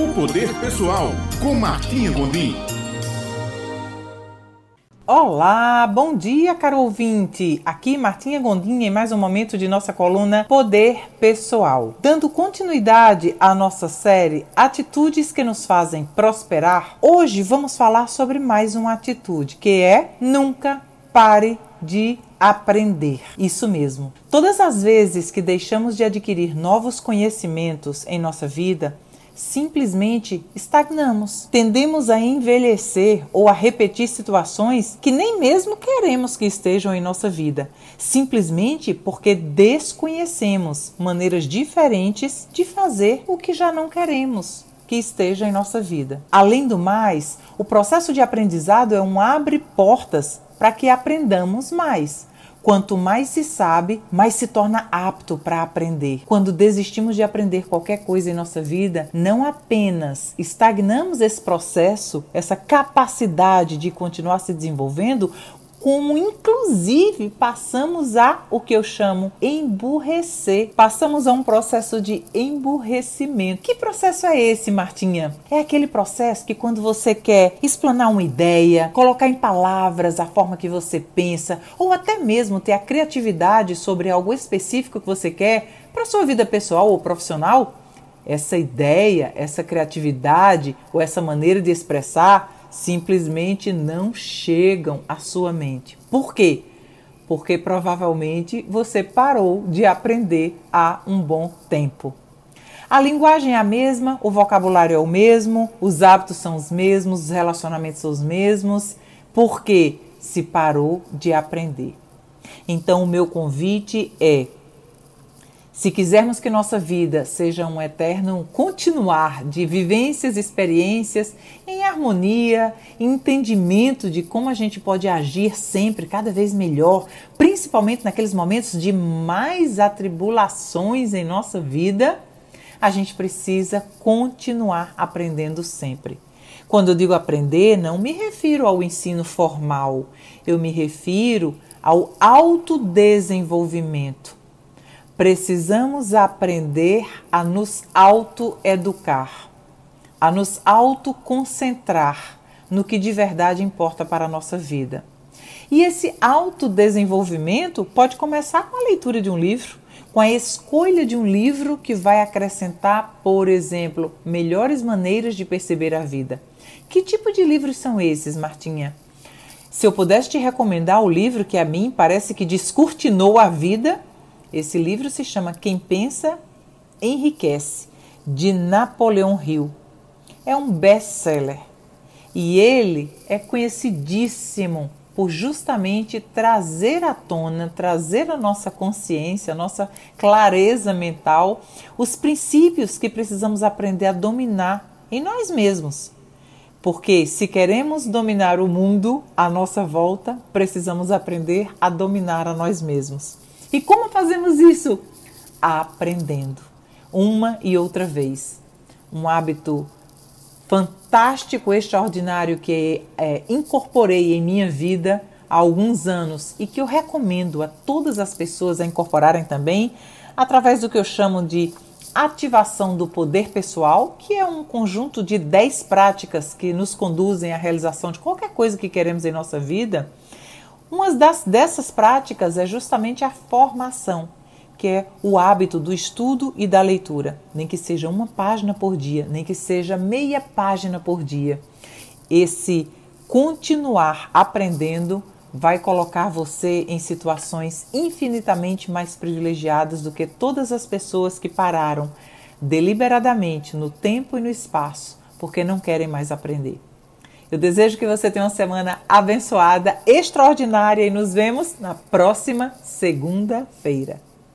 O Poder Pessoal, com Martinha Gondim. Olá, bom dia, caro ouvinte! Aqui Martinha Gondim em mais um momento de nossa coluna Poder Pessoal. Dando continuidade à nossa série Atitudes que nos fazem prosperar, hoje vamos falar sobre mais uma atitude, que é nunca pare de aprender. Isso mesmo. Todas as vezes que deixamos de adquirir novos conhecimentos em nossa vida, simplesmente estagnamos. Tendemos a envelhecer ou a repetir situações que nem mesmo queremos que estejam em nossa vida, simplesmente porque desconhecemos maneiras diferentes de fazer o que já não queremos que esteja em nossa vida. Além do mais, o processo de aprendizado é um abre portas para que aprendamos mais. Quanto mais se sabe, mais se torna apto para aprender. Quando desistimos de aprender qualquer coisa em nossa vida, não apenas estagnamos esse processo, essa capacidade de continuar se desenvolvendo, como inclusive passamos a o que eu chamo emburrecer. Passamos a um processo de emburrecimento. Que processo é esse, Martinha? É aquele processo que quando você quer explanar uma ideia, colocar em palavras a forma que você pensa, ou até mesmo ter a criatividade sobre algo específico que você quer para sua vida pessoal ou profissional, essa ideia, essa criatividade ou essa maneira de expressar simplesmente não chegam à sua mente. Por quê? Porque provavelmente você parou de aprender há um bom tempo. A linguagem é a mesma, o vocabulário é o mesmo, os hábitos são os mesmos, os relacionamentos são os mesmos, porque se parou de aprender. Então, o meu convite é se quisermos que nossa vida seja um eterno continuar de vivências, experiências em harmonia, entendimento de como a gente pode agir sempre cada vez melhor, principalmente naqueles momentos de mais atribulações em nossa vida, a gente precisa continuar aprendendo sempre. Quando eu digo aprender, não me refiro ao ensino formal, eu me refiro ao autodesenvolvimento precisamos aprender a nos autoeducar, a nos autoconcentrar no que de verdade importa para a nossa vida. E esse autodesenvolvimento pode começar com a leitura de um livro, com a escolha de um livro que vai acrescentar, por exemplo, melhores maneiras de perceber a vida. Que tipo de livros são esses, Martinha? Se eu pudesse te recomendar o livro que a mim parece que descortinou a vida, esse livro se chama Quem Pensa Enriquece, de Napoleão Hill. É um best-seller e ele é conhecidíssimo por justamente trazer à tona, trazer à nossa consciência, à nossa clareza mental, os princípios que precisamos aprender a dominar em nós mesmos. Porque se queremos dominar o mundo à nossa volta, precisamos aprender a dominar a nós mesmos. E como fazemos isso? Aprendendo, uma e outra vez. Um hábito fantástico, extraordinário que é, incorporei em minha vida há alguns anos e que eu recomendo a todas as pessoas a incorporarem também, através do que eu chamo de ativação do poder pessoal, que é um conjunto de 10 práticas que nos conduzem à realização de qualquer coisa que queremos em nossa vida uma das, dessas práticas é justamente a formação, que é o hábito do estudo e da leitura, nem que seja uma página por dia, nem que seja meia página por dia. Esse continuar aprendendo vai colocar você em situações infinitamente mais privilegiadas do que todas as pessoas que pararam deliberadamente no tempo e no espaço porque não querem mais aprender. Eu desejo que você tenha uma semana abençoada, extraordinária e nos vemos na próxima segunda-feira.